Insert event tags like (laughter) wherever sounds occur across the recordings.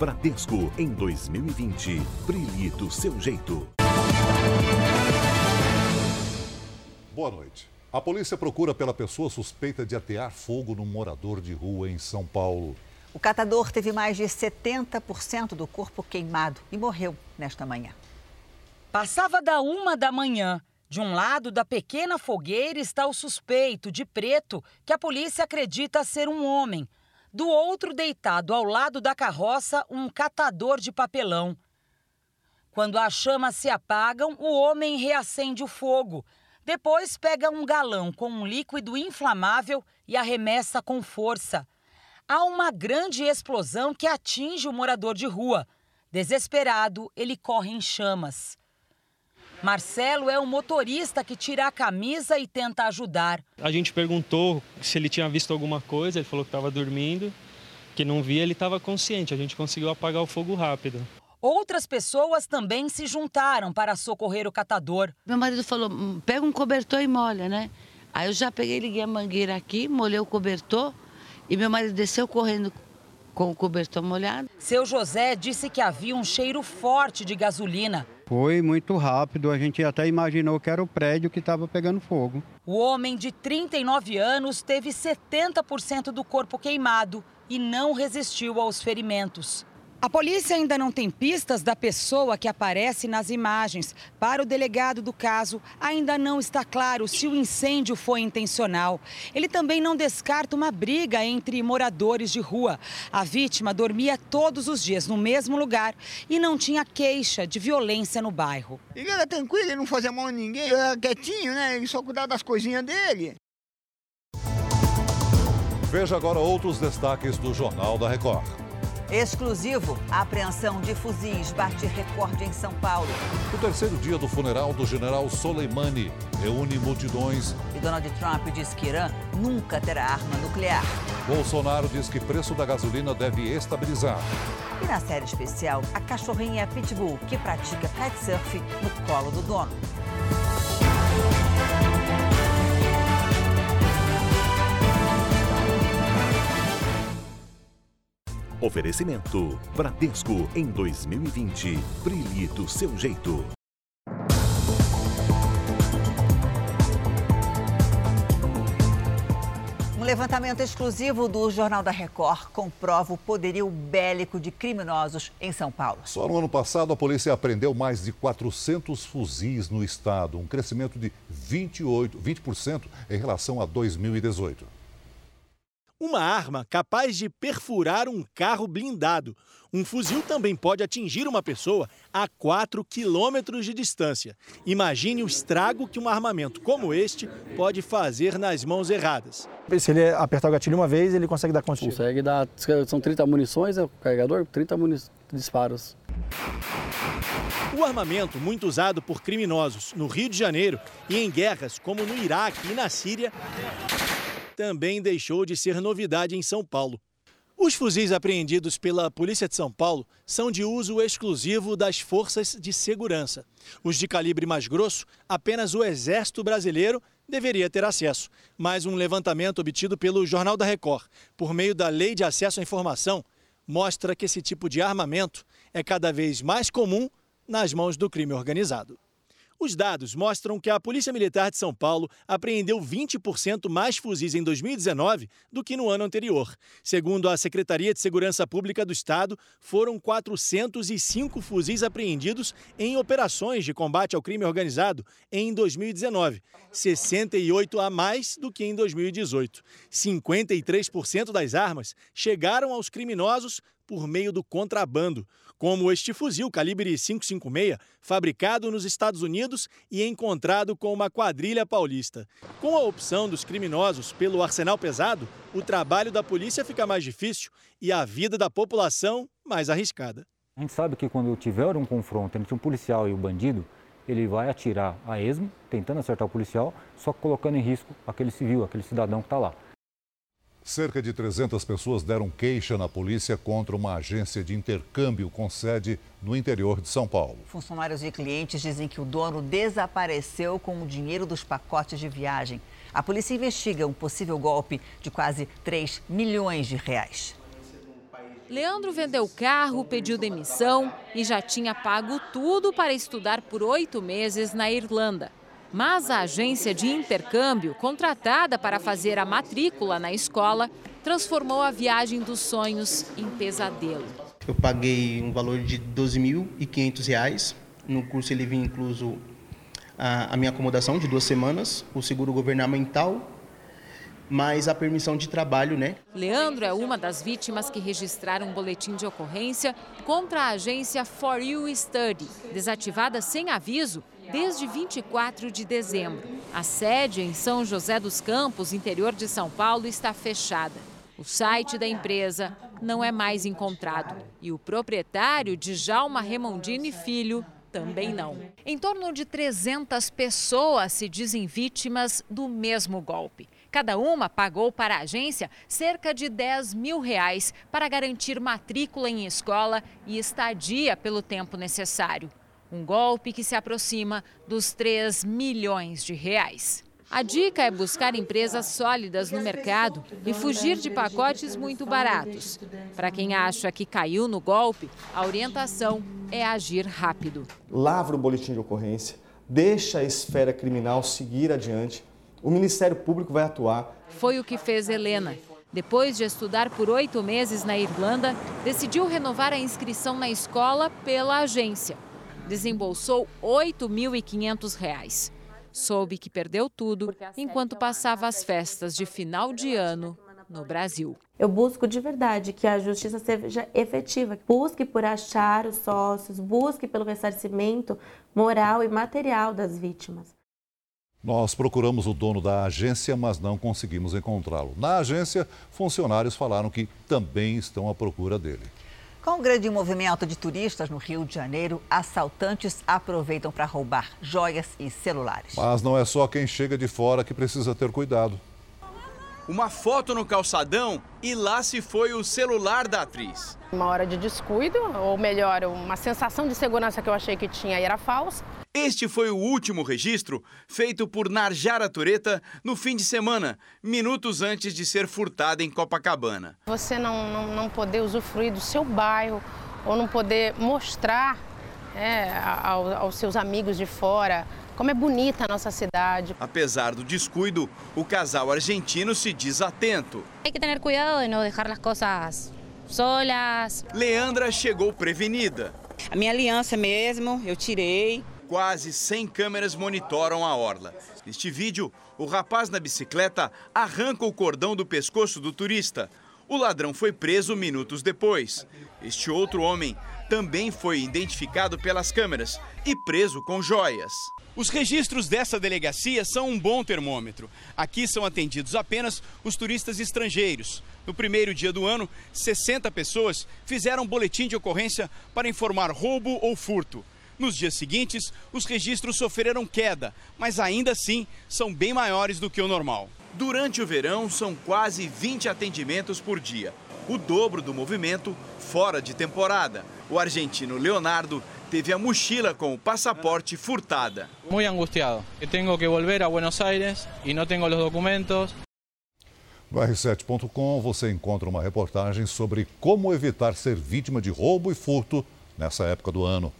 Bradesco em 2020. Brilhe do seu jeito. Boa noite. A polícia procura pela pessoa suspeita de atear fogo num morador de rua em São Paulo. O catador teve mais de 70% do corpo queimado e morreu nesta manhã. Passava da uma da manhã. De um lado da pequena fogueira está o suspeito, de preto, que a polícia acredita ser um homem. Do outro, deitado ao lado da carroça, um catador de papelão. Quando as chamas se apagam, o homem reacende o fogo. Depois pega um galão com um líquido inflamável e arremessa com força. Há uma grande explosão que atinge o morador de rua. Desesperado, ele corre em chamas. Marcelo é o motorista que tira a camisa e tenta ajudar. A gente perguntou se ele tinha visto alguma coisa, ele falou que estava dormindo, que não via, ele estava consciente. A gente conseguiu apagar o fogo rápido. Outras pessoas também se juntaram para socorrer o catador. Meu marido falou: "Hum, pega um cobertor e molha, né? Aí eu já peguei, liguei a mangueira aqui, molhei o cobertor e meu marido desceu correndo com o cobertor molhado. Seu José disse que havia um cheiro forte de gasolina. Foi muito rápido, a gente até imaginou que era o prédio que estava pegando fogo. O homem de 39 anos teve 70% do corpo queimado e não resistiu aos ferimentos. A polícia ainda não tem pistas da pessoa que aparece nas imagens. Para o delegado do caso, ainda não está claro se o incêndio foi intencional. Ele também não descarta uma briga entre moradores de rua. A vítima dormia todos os dias no mesmo lugar e não tinha queixa de violência no bairro. Ele era tranquilo, ele não fazia mal a ninguém, ele era quietinho, né? Ele só cuidava das coisinhas dele. Veja agora outros destaques do Jornal da Record. Exclusivo, a apreensão de fuzis bate recorde em São Paulo. O terceiro dia do funeral do general Soleimani reúne multidões. E Donald Trump diz que Irã nunca terá arma nuclear. Bolsonaro diz que preço da gasolina deve estabilizar. E na série especial, a cachorrinha Pitbull, que pratica kitesurf no colo do dono. Oferecimento Bradesco em 2020. Brilhe do seu jeito. Um levantamento exclusivo do Jornal da Record comprova o poderio bélico de criminosos em São Paulo. Só no ano passado, a polícia apreendeu mais de 400 fuzis no estado, um crescimento de 28, 20% em relação a 2018. Uma arma capaz de perfurar um carro blindado. Um fuzil também pode atingir uma pessoa a 4 quilômetros de distância. Imagine o estrago que um armamento como este pode fazer nas mãos erradas. Se ele apertar o gatilho uma vez, ele consegue dar quantos? Consegue dar. São 30 munições, é o carregador? 30 muni disparos. O armamento, muito usado por criminosos no Rio de Janeiro e em guerras como no Iraque e na Síria, também deixou de ser novidade em São Paulo. Os fuzis apreendidos pela Polícia de São Paulo são de uso exclusivo das forças de segurança. Os de calibre mais grosso, apenas o Exército Brasileiro deveria ter acesso. Mas um levantamento obtido pelo Jornal da Record, por meio da Lei de Acesso à Informação, mostra que esse tipo de armamento é cada vez mais comum nas mãos do crime organizado. Os dados mostram que a Polícia Militar de São Paulo apreendeu 20% mais fuzis em 2019 do que no ano anterior. Segundo a Secretaria de Segurança Pública do Estado, foram 405 fuzis apreendidos em operações de combate ao crime organizado em 2019, 68 a mais do que em 2018. 53% das armas chegaram aos criminosos por meio do contrabando, como este fuzil calibre 556, fabricado nos Estados Unidos e encontrado com uma quadrilha paulista. Com a opção dos criminosos pelo arsenal pesado, o trabalho da polícia fica mais difícil e a vida da população mais arriscada. A gente sabe que quando tiver um confronto entre um policial e o um bandido, ele vai atirar a esmo, tentando acertar o policial, só colocando em risco aquele civil, aquele cidadão que está lá. Cerca de 300 pessoas deram queixa na polícia contra uma agência de intercâmbio com sede no interior de São Paulo. Funcionários e clientes dizem que o dono desapareceu com o dinheiro dos pacotes de viagem. A polícia investiga um possível golpe de quase 3 milhões de reais. Leandro vendeu o carro, pediu demissão e já tinha pago tudo para estudar por oito meses na Irlanda. Mas a agência de intercâmbio, contratada para fazer a matrícula na escola, transformou a viagem dos sonhos em pesadelo. Eu paguei um valor de R$ 12.500. No curso ele vinha incluso a, a minha acomodação de duas semanas, o seguro governamental mais a permissão de trabalho, né? Leandro é uma das vítimas que registraram um boletim de ocorrência contra a agência For You Study, desativada sem aviso desde 24 de dezembro. A sede em São José dos Campos, interior de São Paulo, está fechada. O site da empresa não é mais encontrado e o proprietário, Djalma Remondini Filho, também não. Em torno de 300 pessoas se dizem vítimas do mesmo golpe. Cada uma pagou para a agência cerca de 10 mil reais para garantir matrícula em escola e estadia pelo tempo necessário. Um golpe que se aproxima dos 3 milhões de reais. A dica é buscar empresas sólidas no mercado e fugir de pacotes muito baratos. Para quem acha que caiu no golpe, a orientação é agir rápido. Lavra o boletim de ocorrência, deixa a esfera criminal seguir adiante o Ministério Público vai atuar. Foi o que fez Helena. Depois de estudar por oito meses na Irlanda, decidiu renovar a inscrição na escola pela agência. Desembolsou R$ 8.500. Soube que perdeu tudo enquanto passava as festas de final de ano no Brasil. Eu busco de verdade que a justiça seja efetiva, busque por achar os sócios, busque pelo ressarcimento moral e material das vítimas. Nós procuramos o dono da agência, mas não conseguimos encontrá-lo. Na agência, funcionários falaram que também estão à procura dele. Com o grande movimento de turistas no Rio de Janeiro, assaltantes aproveitam para roubar joias e celulares. Mas não é só quem chega de fora que precisa ter cuidado. Uma foto no calçadão e lá se foi o celular da atriz. Uma hora de descuido, ou melhor, uma sensação de segurança que eu achei que tinha e era falsa. Este foi o último registro feito por Narjara Tureta no fim de semana, minutos antes de ser furtada em Copacabana. Você não, não, não poder usufruir do seu bairro ou não poder mostrar é, aos, aos seus amigos de fora como é bonita a nossa cidade. Apesar do descuido, o casal argentino se diz atento. Tem que ter cuidado de não deixar as coisas solas. Leandra chegou prevenida. A minha aliança mesmo, eu tirei. Quase 100 câmeras monitoram a orla. Neste vídeo, o rapaz na bicicleta arranca o cordão do pescoço do turista. O ladrão foi preso minutos depois. Este outro homem também foi identificado pelas câmeras e preso com joias. Os registros dessa delegacia são um bom termômetro. Aqui são atendidos apenas os turistas estrangeiros. No primeiro dia do ano, 60 pessoas fizeram boletim de ocorrência para informar roubo ou furto. Nos dias seguintes, os registros sofreram queda, mas ainda assim são bem maiores do que o normal. Durante o verão, são quase 20 atendimentos por dia, o dobro do movimento fora de temporada. O argentino Leonardo teve a mochila com o passaporte furtada. Muito angustiado. Eu tenho que voltar a Buenos Aires e não tenho os documentos. No R7.com você encontra uma reportagem sobre como evitar ser vítima de roubo e furto nessa época do ano.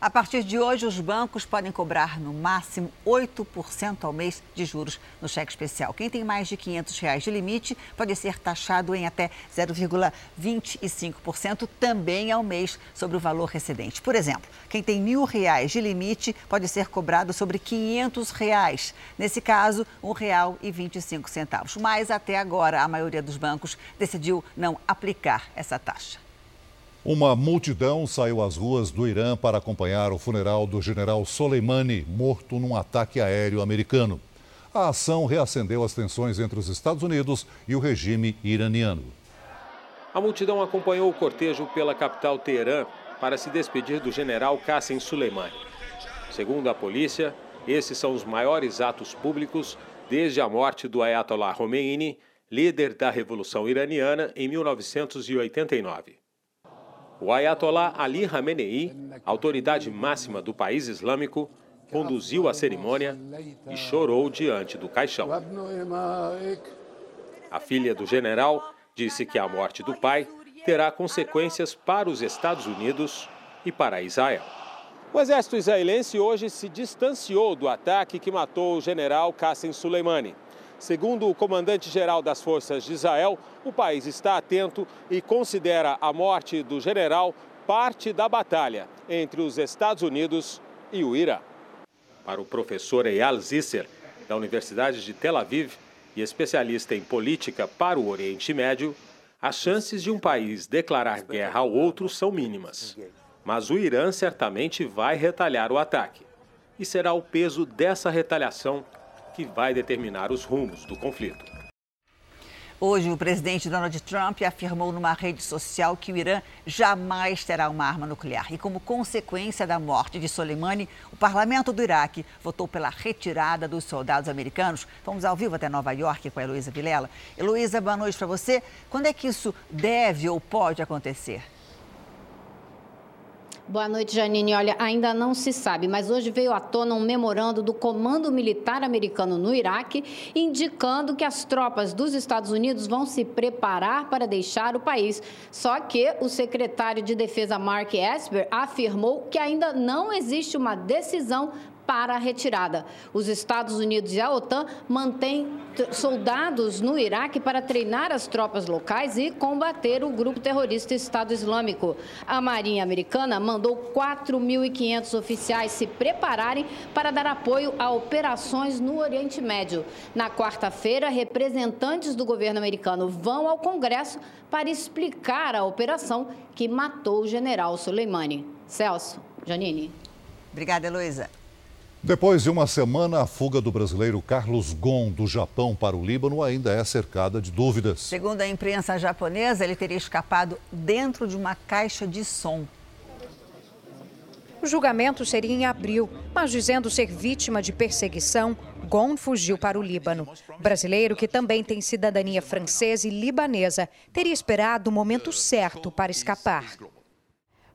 A partir de hoje, os bancos podem cobrar no máximo 8% ao mês de juros no cheque especial. Quem tem mais de 500 reais de limite pode ser taxado em até 0,25% também ao mês sobre o valor recedente. Por exemplo, quem tem mil reais de limite pode ser cobrado sobre 500 reais. Nesse caso, R$ 1,25. Mas até agora, a maioria dos bancos decidiu não aplicar essa taxa. Uma multidão saiu às ruas do Irã para acompanhar o funeral do general Soleimani, morto num ataque aéreo americano. A ação reacendeu as tensões entre os Estados Unidos e o regime iraniano. A multidão acompanhou o cortejo pela capital Teherã para se despedir do general Qasem Soleimani. Segundo a polícia, esses são os maiores atos públicos desde a morte do Ayatollah Khomeini, líder da Revolução Iraniana, em 1989. O Ayatollah Ali Khamenei, autoridade máxima do país islâmico, conduziu a cerimônia e chorou diante do caixão. A filha do general disse que a morte do pai terá consequências para os Estados Unidos e para Israel. O exército israelense hoje se distanciou do ataque que matou o general Qassem Soleimani. Segundo o comandante-geral das forças de Israel, o país está atento e considera a morte do general parte da batalha entre os Estados Unidos e o Irã. Para o professor Eyal Zisser, da Universidade de Tel Aviv e especialista em política para o Oriente Médio, as chances de um país declarar guerra ao outro são mínimas. Mas o Irã certamente vai retalhar o ataque. E será o peso dessa retaliação que vai determinar os rumos do conflito. Hoje, o presidente Donald Trump afirmou numa rede social que o Irã jamais terá uma arma nuclear. E como consequência da morte de Soleimani, o parlamento do Iraque votou pela retirada dos soldados americanos. Vamos ao vivo até Nova York com a Heloísa Vilela. Heloísa, boa noite para você. Quando é que isso deve ou pode acontecer? Boa noite, Janine. Olha, ainda não se sabe, mas hoje veio à tona um memorando do Comando Militar Americano no Iraque, indicando que as tropas dos Estados Unidos vão se preparar para deixar o país. Só que o secretário de Defesa Mark Esper afirmou que ainda não existe uma decisão para a retirada. Os Estados Unidos e a OTAN mantêm soldados no Iraque para treinar as tropas locais e combater o grupo terrorista Estado Islâmico. A Marinha Americana mandou 4.500 oficiais se prepararem para dar apoio a operações no Oriente Médio. Na quarta-feira, representantes do governo americano vão ao Congresso para explicar a operação que matou o general Soleimani. Celso, Janine. Obrigada, Heloísa. Depois de uma semana, a fuga do brasileiro Carlos Gon do Japão para o Líbano ainda é cercada de dúvidas. Segundo a imprensa japonesa, ele teria escapado dentro de uma caixa de som. O julgamento seria em abril, mas dizendo ser vítima de perseguição, Gon fugiu para o Líbano. Brasileiro, que também tem cidadania francesa e libanesa, teria esperado o momento certo para escapar.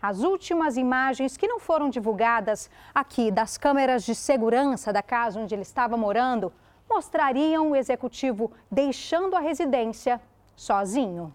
As últimas imagens que não foram divulgadas aqui das câmeras de segurança da casa onde ele estava morando mostrariam o executivo deixando a residência sozinho.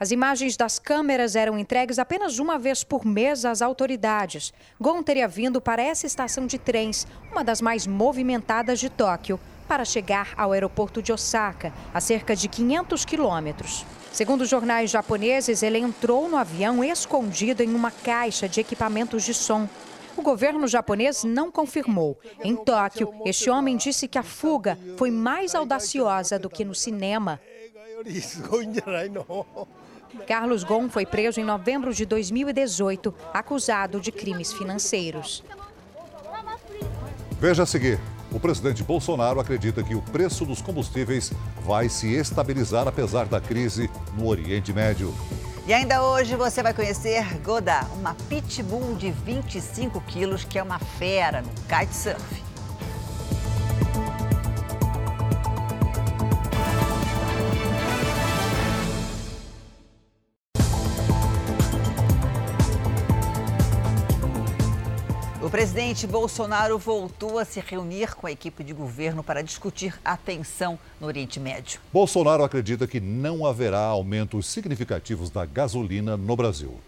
As imagens das câmeras eram entregues apenas uma vez por mês às autoridades. Gon teria vindo para essa estação de trens, uma das mais movimentadas de Tóquio, para chegar ao aeroporto de Osaka, a cerca de 500 quilômetros. Segundo jornais japoneses, ele entrou no avião escondido em uma caixa de equipamentos de som. O governo japonês não confirmou. Em Tóquio, este homem disse que a fuga foi mais audaciosa do que no cinema. Carlos Gon foi preso em novembro de 2018, acusado de crimes financeiros. Veja a seguir. O presidente Bolsonaro acredita que o preço dos combustíveis vai se estabilizar apesar da crise no Oriente Médio. E ainda hoje você vai conhecer Goda, uma pitbull de 25 quilos que é uma fera no kitesurf. Presidente Bolsonaro voltou a se reunir com a equipe de governo para discutir a tensão no Oriente Médio. Bolsonaro acredita que não haverá aumentos significativos da gasolina no Brasil.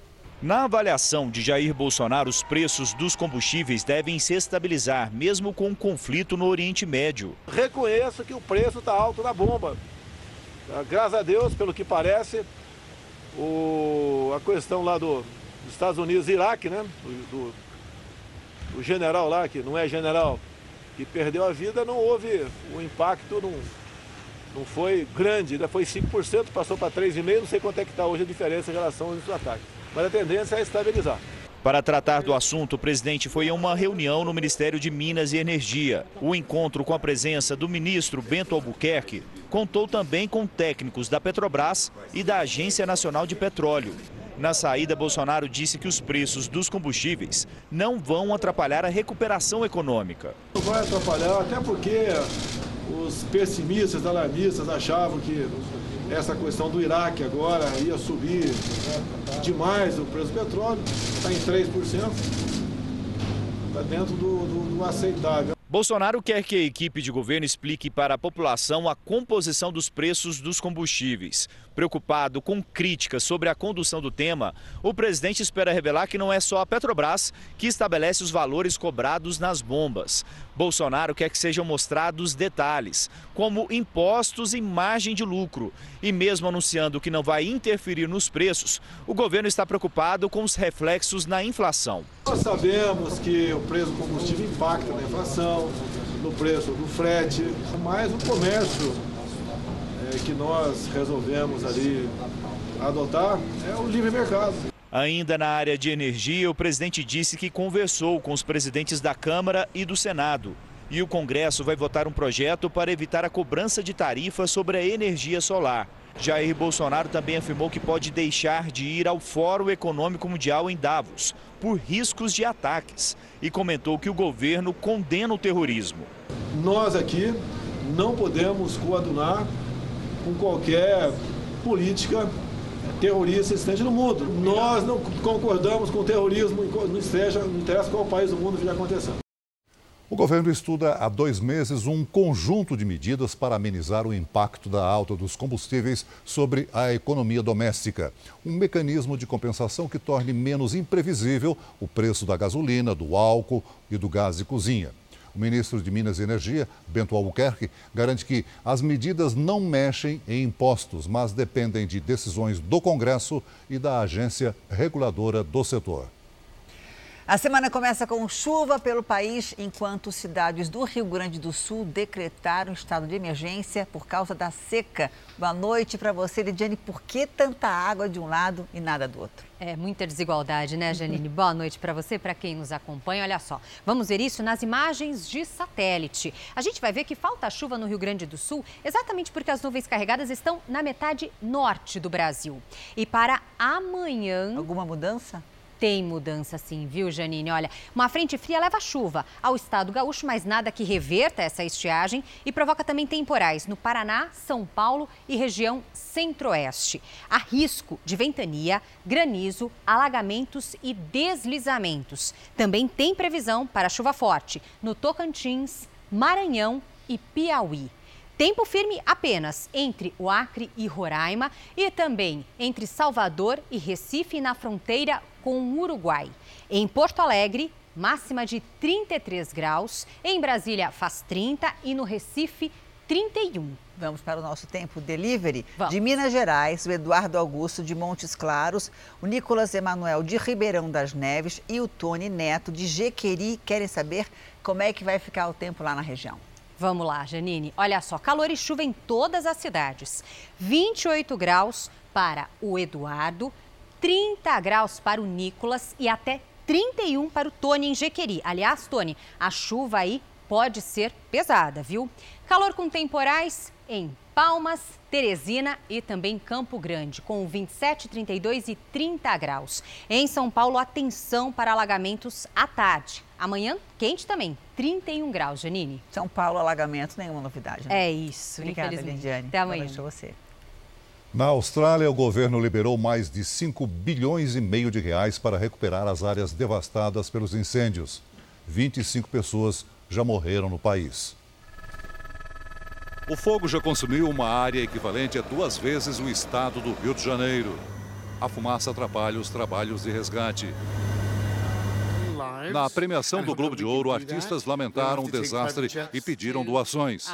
Na avaliação de Jair Bolsonaro, os preços dos combustíveis devem se estabilizar, mesmo com o conflito no Oriente Médio. Reconheço que o preço está alto na bomba. Graças a Deus, pelo que parece, o... a questão lá do, dos Estados Unidos e Iraque, né? Do o general lá, que não é general, que perdeu a vida, não houve o impacto, não, não foi grande, ainda foi 5%, passou para 3,5%, não sei quanto é que está hoje a diferença em relação ao ataque. Mas a tendência é estabilizar. Para tratar do assunto, o presidente foi a uma reunião no Ministério de Minas e Energia. O encontro com a presença do ministro Bento Albuquerque contou também com técnicos da Petrobras e da Agência Nacional de Petróleo. Na saída, Bolsonaro disse que os preços dos combustíveis não vão atrapalhar a recuperação econômica. Não vai atrapalhar, até porque os pessimistas, alarmistas achavam que essa questão do Iraque agora ia subir demais o preço do petróleo, está em 3%, está dentro do, do, do aceitável. Bolsonaro quer que a equipe de governo explique para a população a composição dos preços dos combustíveis. Preocupado com críticas sobre a condução do tema, o presidente espera revelar que não é só a Petrobras que estabelece os valores cobrados nas bombas. Bolsonaro quer que sejam mostrados detalhes, como impostos e margem de lucro. E mesmo anunciando que não vai interferir nos preços, o governo está preocupado com os reflexos na inflação. Nós sabemos que o preço do combustível impacta na inflação, no preço do frete, mas o comércio é, que nós resolvemos ali adotar é o livre mercado. Ainda na área de energia, o presidente disse que conversou com os presidentes da Câmara e do Senado. E o Congresso vai votar um projeto para evitar a cobrança de tarifa sobre a energia solar. Jair Bolsonaro também afirmou que pode deixar de ir ao Fórum Econômico Mundial em Davos por riscos de ataques e comentou que o governo condena o terrorismo. Nós aqui não podemos coadunar com qualquer política terrorista existente no mundo. Nós não concordamos com o terrorismo, não, não interessa qual país do mundo esteja acontecendo. O governo estuda há dois meses um conjunto de medidas para amenizar o impacto da alta dos combustíveis sobre a economia doméstica. Um mecanismo de compensação que torne menos imprevisível o preço da gasolina, do álcool e do gás de cozinha. O ministro de Minas e Energia, Bento Albuquerque, garante que as medidas não mexem em impostos, mas dependem de decisões do Congresso e da agência reguladora do setor. A semana começa com chuva pelo país, enquanto cidades do Rio Grande do Sul decretaram estado de emergência por causa da seca. Boa noite para você, Lidiane. Por que tanta água de um lado e nada do outro? É muita desigualdade, né, Janine? Boa noite para você, para quem nos acompanha. Olha só, vamos ver isso nas imagens de satélite. A gente vai ver que falta chuva no Rio Grande do Sul exatamente porque as nuvens carregadas estão na metade norte do Brasil. E para amanhã. Alguma mudança? Tem mudança sim, viu, Janine? Olha, uma frente fria leva chuva ao estado gaúcho, mas nada que reverta essa estiagem e provoca também temporais no Paraná, São Paulo e região centro-oeste. Há risco de ventania, granizo, alagamentos e deslizamentos. Também tem previsão para chuva forte no Tocantins, Maranhão e Piauí. Tempo firme apenas entre o Acre e Roraima e também entre Salvador e Recife na fronteira com o Uruguai. Em Porto Alegre, máxima de 33 graus. Em Brasília, faz 30 e no Recife, 31. Vamos para o nosso tempo delivery. Vamos. De Minas Gerais, o Eduardo Augusto de Montes Claros, o Nicolas Emanuel de Ribeirão das Neves e o Tony Neto de Jequeri querem saber como é que vai ficar o tempo lá na região. Vamos lá, Janine. Olha só, calor e chuva em todas as cidades. 28 graus para o Eduardo, 30 graus para o Nicolas e até 31 para o Tony em Jequeri. Aliás, Tony, a chuva aí pode ser pesada, viu? Calor com temporais em Palmas, Teresina e também Campo Grande, com 27, 32 e 30 graus. Em São Paulo, atenção para alagamentos à tarde. Amanhã, quente também, 31 graus, Janine. São Paulo, alagamento, nenhuma novidade. Né? É isso, Obrigada, Lidiane. Até amanhã. Boa você. Na Austrália, o governo liberou mais de 5 bilhões e meio de reais para recuperar as áreas devastadas pelos incêndios. 25 pessoas já morreram no país. O fogo já consumiu uma área equivalente a duas vezes o estado do Rio de Janeiro. A fumaça atrapalha os trabalhos de resgate. Na premiação do Globo de Ouro, artistas lamentaram o desastre e pediram doações.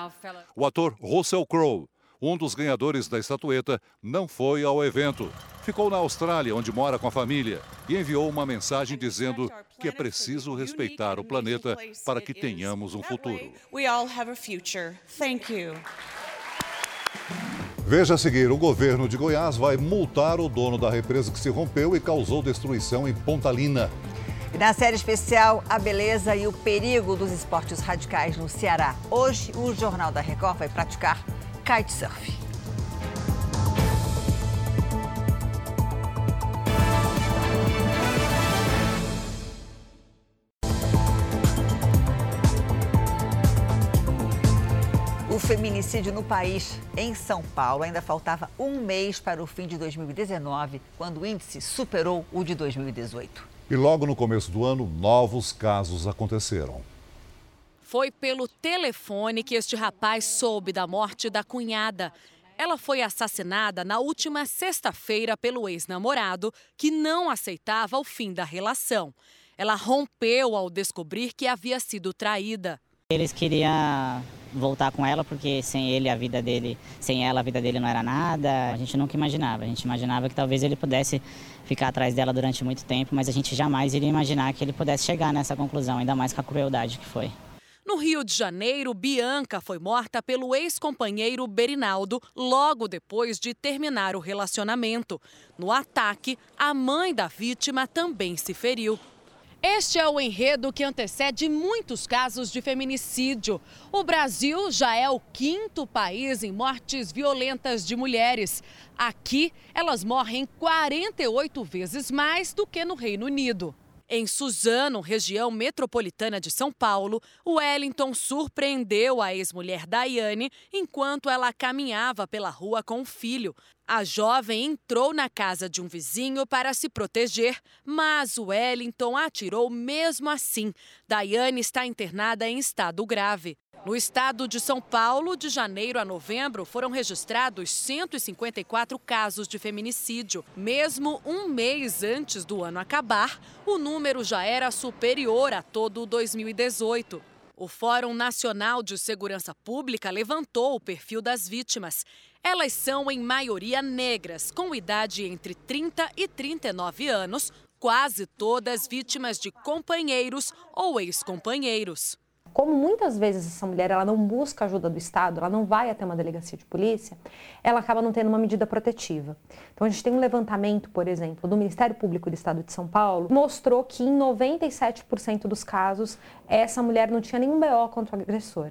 O ator Russell Crowe, um dos ganhadores da estatueta, não foi ao evento. Ficou na Austrália, onde mora com a família, e enviou uma mensagem dizendo que é preciso respeitar o planeta para que tenhamos um futuro. Veja a seguir: o governo de Goiás vai multar o dono da represa que se rompeu e causou destruição em Pontalina. E na série especial, a beleza e o perigo dos esportes radicais no Ceará. Hoje, o Jornal da Record vai praticar kitesurf. O feminicídio no país, em São Paulo, ainda faltava um mês para o fim de 2019, quando o índice superou o de 2018. E logo no começo do ano, novos casos aconteceram. Foi pelo telefone que este rapaz soube da morte da cunhada. Ela foi assassinada na última sexta-feira pelo ex-namorado, que não aceitava o fim da relação. Ela rompeu ao descobrir que havia sido traída. Eles queriam voltar com ela porque sem ele a vida dele, sem ela a vida dele não era nada. A gente nunca imaginava. A gente imaginava que talvez ele pudesse ficar atrás dela durante muito tempo, mas a gente jamais iria imaginar que ele pudesse chegar nessa conclusão, ainda mais com a crueldade que foi. No Rio de Janeiro, Bianca foi morta pelo ex-companheiro Berinaldo logo depois de terminar o relacionamento. No ataque, a mãe da vítima também se feriu. Este é o enredo que antecede muitos casos de feminicídio. O Brasil já é o quinto país em mortes violentas de mulheres. Aqui, elas morrem 48 vezes mais do que no Reino Unido. Em Suzano, região metropolitana de São Paulo, Wellington surpreendeu a ex-mulher Daiane enquanto ela caminhava pela rua com o filho. A jovem entrou na casa de um vizinho para se proteger, mas Wellington atirou mesmo assim. Daiane está internada em estado grave. No estado de São Paulo, de janeiro a novembro, foram registrados 154 casos de feminicídio. Mesmo um mês antes do ano acabar, o número já era superior a todo o 2018. O Fórum Nacional de Segurança Pública levantou o perfil das vítimas. Elas são, em maioria, negras, com idade entre 30 e 39 anos, quase todas vítimas de companheiros ou ex-companheiros como muitas vezes essa mulher ela não busca ajuda do Estado, ela não vai até uma delegacia de polícia, ela acaba não tendo uma medida protetiva. Então a gente tem um levantamento, por exemplo, do Ministério Público do Estado de São Paulo, mostrou que em 97% dos casos essa mulher não tinha nenhum BO contra o agressor.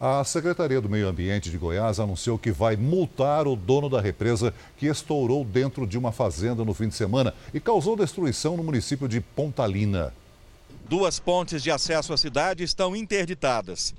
A Secretaria do Meio Ambiente de Goiás anunciou que vai multar o dono da represa que estourou dentro de uma fazenda no fim de semana e causou destruição no município de Pontalina. Duas pontes de acesso à cidade estão interditadas.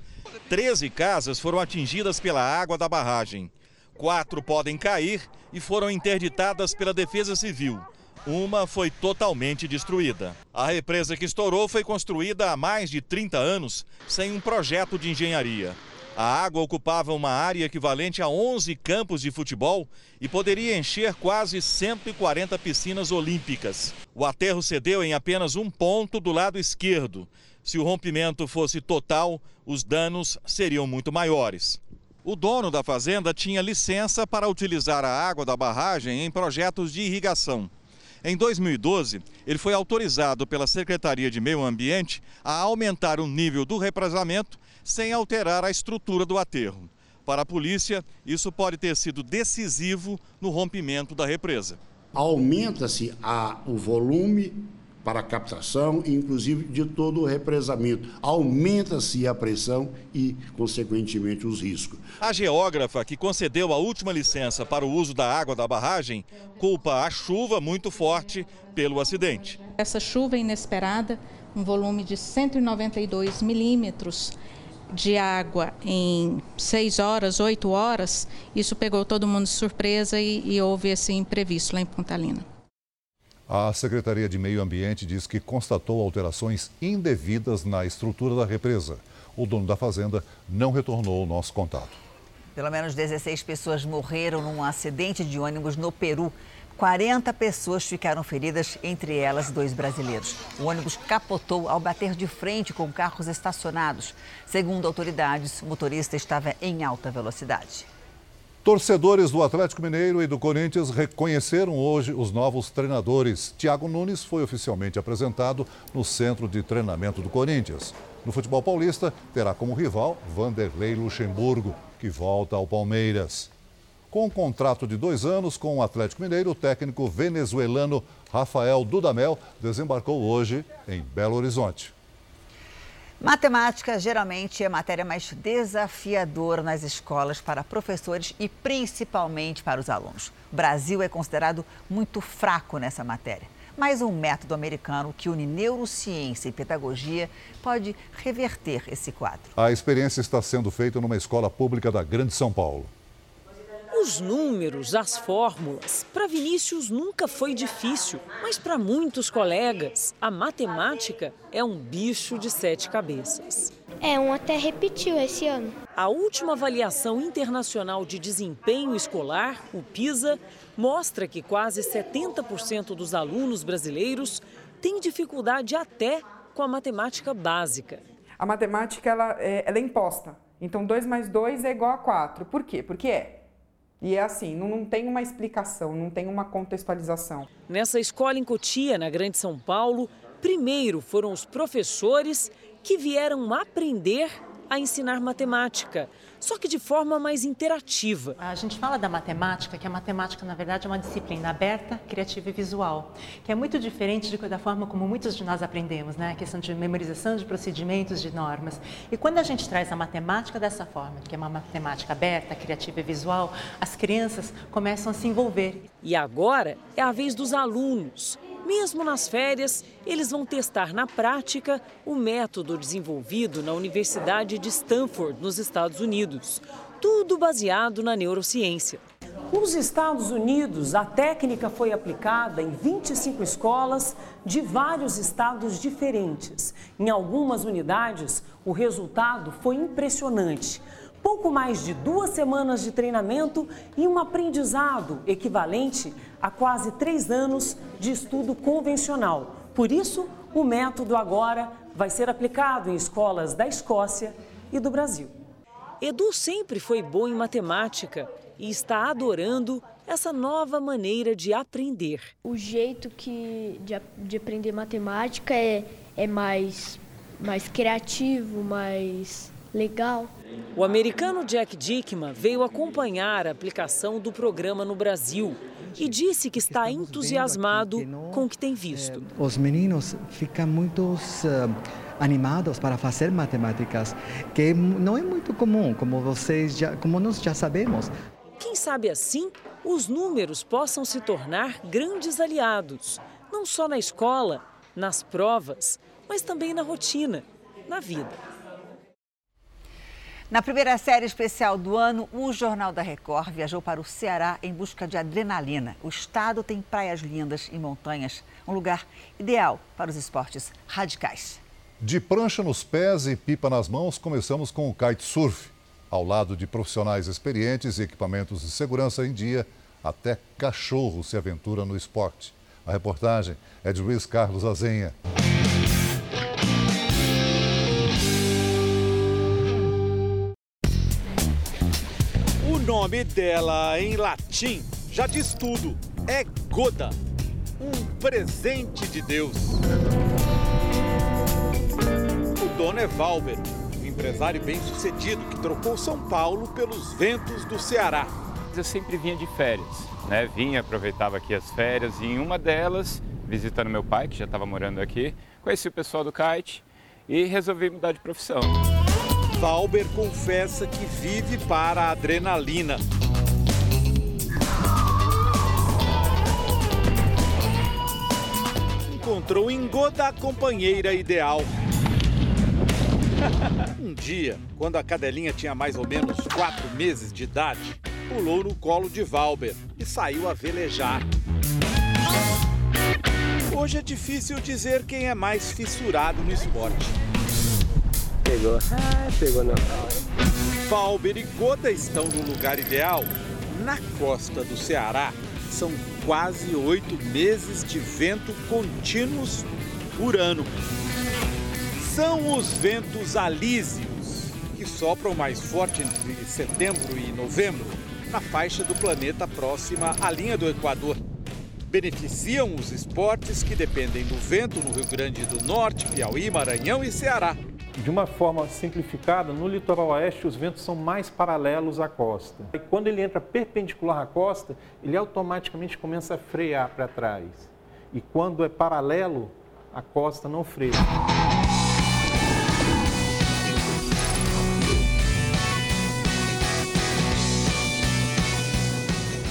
Treze casas foram atingidas pela água da barragem. Quatro podem cair e foram interditadas pela Defesa Civil. Uma foi totalmente destruída. A represa que estourou foi construída há mais de 30 anos sem um projeto de engenharia. A água ocupava uma área equivalente a 11 campos de futebol e poderia encher quase 140 piscinas olímpicas. O aterro cedeu em apenas um ponto do lado esquerdo. Se o rompimento fosse total, os danos seriam muito maiores. O dono da fazenda tinha licença para utilizar a água da barragem em projetos de irrigação. Em 2012, ele foi autorizado pela Secretaria de Meio Ambiente a aumentar o nível do represamento sem alterar a estrutura do aterro. Para a polícia, isso pode ter sido decisivo no rompimento da represa. Aumenta-se o volume para a captação, inclusive de todo o represamento. Aumenta-se a pressão e, consequentemente, os riscos. A geógrafa que concedeu a última licença para o uso da água da barragem culpa a chuva muito forte pelo acidente. Essa chuva inesperada, um volume de 192 milímetros, de água em seis horas, oito horas, isso pegou todo mundo de surpresa e, e houve esse imprevisto lá em Pontalina. A Secretaria de Meio Ambiente diz que constatou alterações indevidas na estrutura da represa. O dono da fazenda não retornou o nosso contato. Pelo menos 16 pessoas morreram num acidente de ônibus no Peru. 40 pessoas ficaram feridas, entre elas dois brasileiros. O ônibus capotou ao bater de frente com carros estacionados. Segundo autoridades, o motorista estava em alta velocidade. Torcedores do Atlético Mineiro e do Corinthians reconheceram hoje os novos treinadores. Thiago Nunes foi oficialmente apresentado no centro de treinamento do Corinthians. No futebol paulista, terá como rival Vanderlei Luxemburgo, que volta ao Palmeiras. Com um contrato de dois anos com o Atlético Mineiro, o técnico venezuelano Rafael Dudamel desembarcou hoje em Belo Horizonte. Matemática geralmente é a matéria mais desafiadora nas escolas para professores e principalmente para os alunos. O Brasil é considerado muito fraco nessa matéria. Mas um método americano que une neurociência e pedagogia pode reverter esse quadro. A experiência está sendo feita numa escola pública da Grande São Paulo. Os números, as fórmulas. Para Vinícius nunca foi difícil, mas para muitos colegas, a matemática é um bicho de sete cabeças. É, um até repetiu esse ano. A última avaliação internacional de desempenho escolar, o PISA, mostra que quase 70% dos alunos brasileiros têm dificuldade até com a matemática básica. A matemática ela é, ela é imposta. Então, 2 mais 2 é igual a 4. Por quê? Porque é. E é assim, não, não, tem uma explicação, não tem uma contextualização. Nessa escola em Cotia, na Grande São Paulo, primeiro foram os professores que vieram aprender a ensinar matemática, só que de forma mais interativa. A gente fala da matemática, que a matemática, na verdade, é uma disciplina aberta, criativa e visual, que é muito diferente de, da forma como muitos de nós aprendemos, né? A questão de memorização de procedimentos, de normas. E quando a gente traz a matemática dessa forma, que é uma matemática aberta, criativa e visual, as crianças começam a se envolver. E agora é a vez dos alunos mesmo nas férias, eles vão testar na prática o método desenvolvido na Universidade de Stanford, nos Estados Unidos. Tudo baseado na neurociência. Nos Estados Unidos, a técnica foi aplicada em 25 escolas de vários estados diferentes. Em algumas unidades, o resultado foi impressionante pouco mais de duas semanas de treinamento e um aprendizado equivalente a quase três anos de estudo convencional. Por isso, o método agora vai ser aplicado em escolas da Escócia e do Brasil. Edu sempre foi bom em matemática e está adorando essa nova maneira de aprender. O jeito que de, de aprender matemática é, é mais, mais criativo, mais legal. O americano Jack Dickman veio acompanhar a aplicação do programa no Brasil e disse que está entusiasmado com o que tem visto. Os meninos ficam muito animados para fazer matemáticas, que não é muito comum, como vocês já, como nós já sabemos. Quem sabe assim os números possam se tornar grandes aliados, não só na escola, nas provas, mas também na rotina, na vida. Na primeira série especial do ano, o Jornal da Record viajou para o Ceará em busca de adrenalina. O estado tem praias lindas e montanhas, um lugar ideal para os esportes radicais. De prancha nos pés e pipa nas mãos, começamos com o kitesurf. Ao lado de profissionais experientes e equipamentos de segurança em dia, até cachorro se aventura no esporte. A reportagem é de Luiz Carlos Azenha. Nome dela em latim já diz tudo. É Goda, um presente de Deus. O dono é Valber, um empresário bem-sucedido que trocou São Paulo pelos ventos do Ceará. Eu sempre vinha de férias, né? Vinha, aproveitava aqui as férias e em uma delas, visitando meu pai, que já estava morando aqui, conheci o pessoal do kite e resolvi mudar de profissão. Valber confessa que vive para a adrenalina. Encontrou em Goda a companheira ideal. (laughs) um dia, quando a cadelinha tinha mais ou menos quatro meses de idade, pulou no colo de Valber e saiu a velejar. Hoje é difícil dizer quem é mais fissurado no esporte. Pegou. Ah, pegou. Valber e Gota estão no lugar ideal. Na costa do Ceará, são quase oito meses de vento contínuos por ano. São os ventos alísios, que sopram mais forte entre setembro e novembro, na faixa do planeta próxima à linha do Equador. Beneficiam os esportes que dependem do vento no Rio Grande do Norte, Piauí, Maranhão e Ceará. De uma forma simplificada, no litoral oeste os ventos são mais paralelos à costa. E quando ele entra perpendicular à costa, ele automaticamente começa a frear para trás. E quando é paralelo, a costa não freia.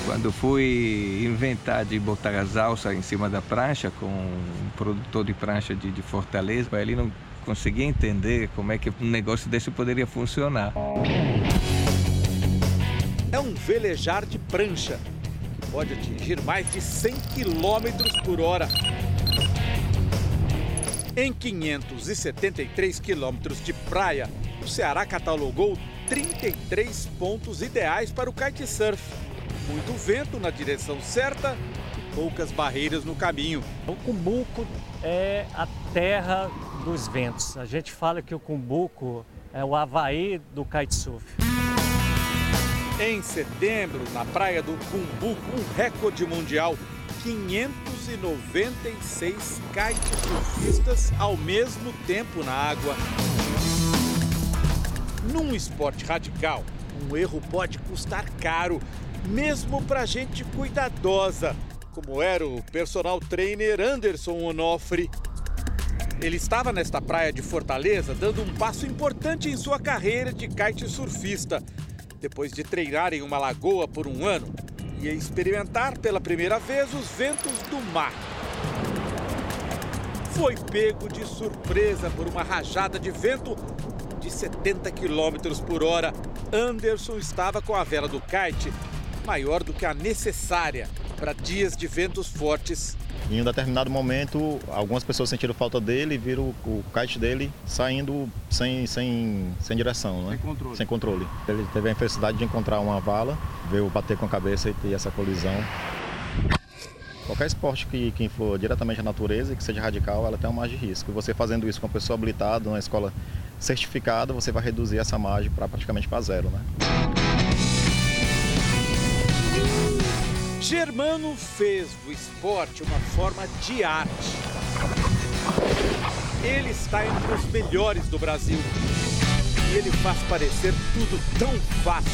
Quando fui inventar de botar as alças em cima da prancha com um produtor de prancha de, de Fortaleza, ele não conseguia entender como é que um negócio desse poderia funcionar. É um velejar de prancha, que pode atingir mais de 100 km por hora. Em 573 quilômetros de praia, o Ceará catalogou 33 pontos ideais para o kitesurf. Muito vento na direção certa e poucas barreiras no caminho. O Cumbuco é a terra dos ventos. A gente fala que o Cumbuco é o Havaí do kitesurf. Em setembro, na praia do Cumbuco, um recorde mundial. 596 kitesurfistas ao mesmo tempo na água. Num esporte radical, um erro pode custar caro, mesmo para gente cuidadosa, como era o personal trainer Anderson Onofre. Ele estava nesta praia de Fortaleza dando um passo importante em sua carreira de kitesurfista. Depois de treinar em uma lagoa por um ano, ia experimentar pela primeira vez os ventos do mar. Foi pego de surpresa por uma rajada de vento de 70 km por hora. Anderson estava com a vela do kite maior do que a necessária para dias de ventos fortes. Em um determinado momento, algumas pessoas sentiram falta dele e viram o kite dele saindo sem, sem, sem direção, né? sem, controle. sem controle. Ele teve a infelicidade de encontrar uma vala, veio bater com a cabeça e ter essa colisão. Qualquer esporte que, que for diretamente à natureza e que seja radical, ela tem uma margem de risco. E você fazendo isso com uma pessoa habilitada, numa escola certificada, você vai reduzir essa margem para praticamente para zero, né? Germano fez do esporte uma forma de arte. Ele está entre os melhores do Brasil. E ele faz parecer tudo tão fácil.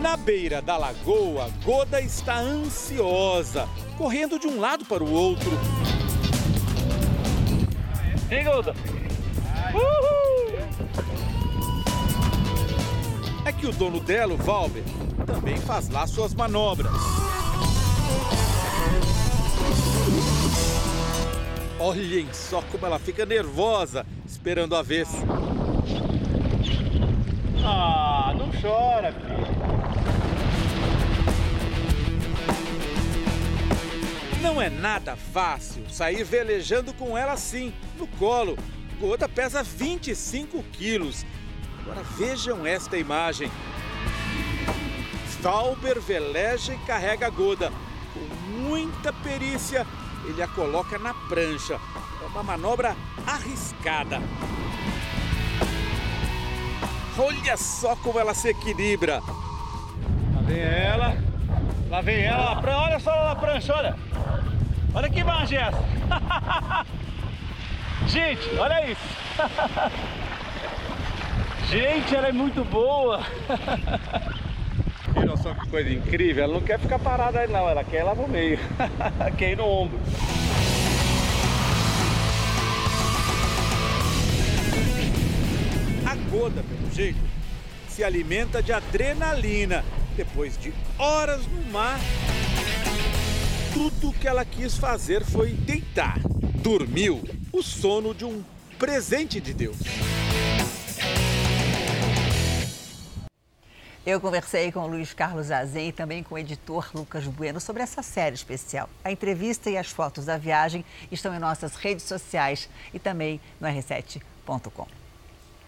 Na beira da lagoa, Goda está ansiosa, correndo de um lado para o outro. Hein, Goda? Uhul! É que o dono dela, o Valber, também faz lá suas manobras. Olhem só como ela fica nervosa, esperando a vez. Ah, não chora, filho. Não é nada fácil sair velejando com ela assim, no colo. Goda pesa 25 quilos. Agora vejam esta imagem. Valber veleja e carrega a Goda. Com muita perícia, ele a coloca na prancha. É uma manobra arriscada. Olha só como ela se equilibra. Lá vem ela. Lá vem ela. Olha só na prancha, olha. Olha que imagem é essa. (laughs) Gente, olha isso. (laughs) Gente, ela é muito boa. Viram só que coisa incrível? Ela não quer ficar parada aí não, ela quer ir lá no meio. (laughs) quer ir no ombro. A Goda, pelo jeito, se alimenta de adrenalina. Depois de horas no mar, tudo que ela quis fazer foi deitar. Dormiu o sono de um presente de Deus. Eu conversei com o Luiz Carlos Azen e também com o editor Lucas Bueno sobre essa série especial. A entrevista e as fotos da viagem estão em nossas redes sociais e também no r7.com.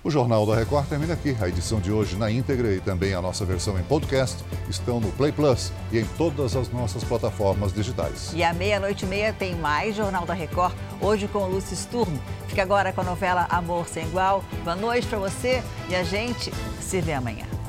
O Jornal da Record termina aqui. A edição de hoje na íntegra e também a nossa versão em podcast estão no Play Plus e em todas as nossas plataformas digitais. E à meia-noite e meia tem mais Jornal da Record, hoje com o Lúcio Sturmo. Fica agora com a novela Amor Sem Igual. Boa noite para você e a gente se vê amanhã.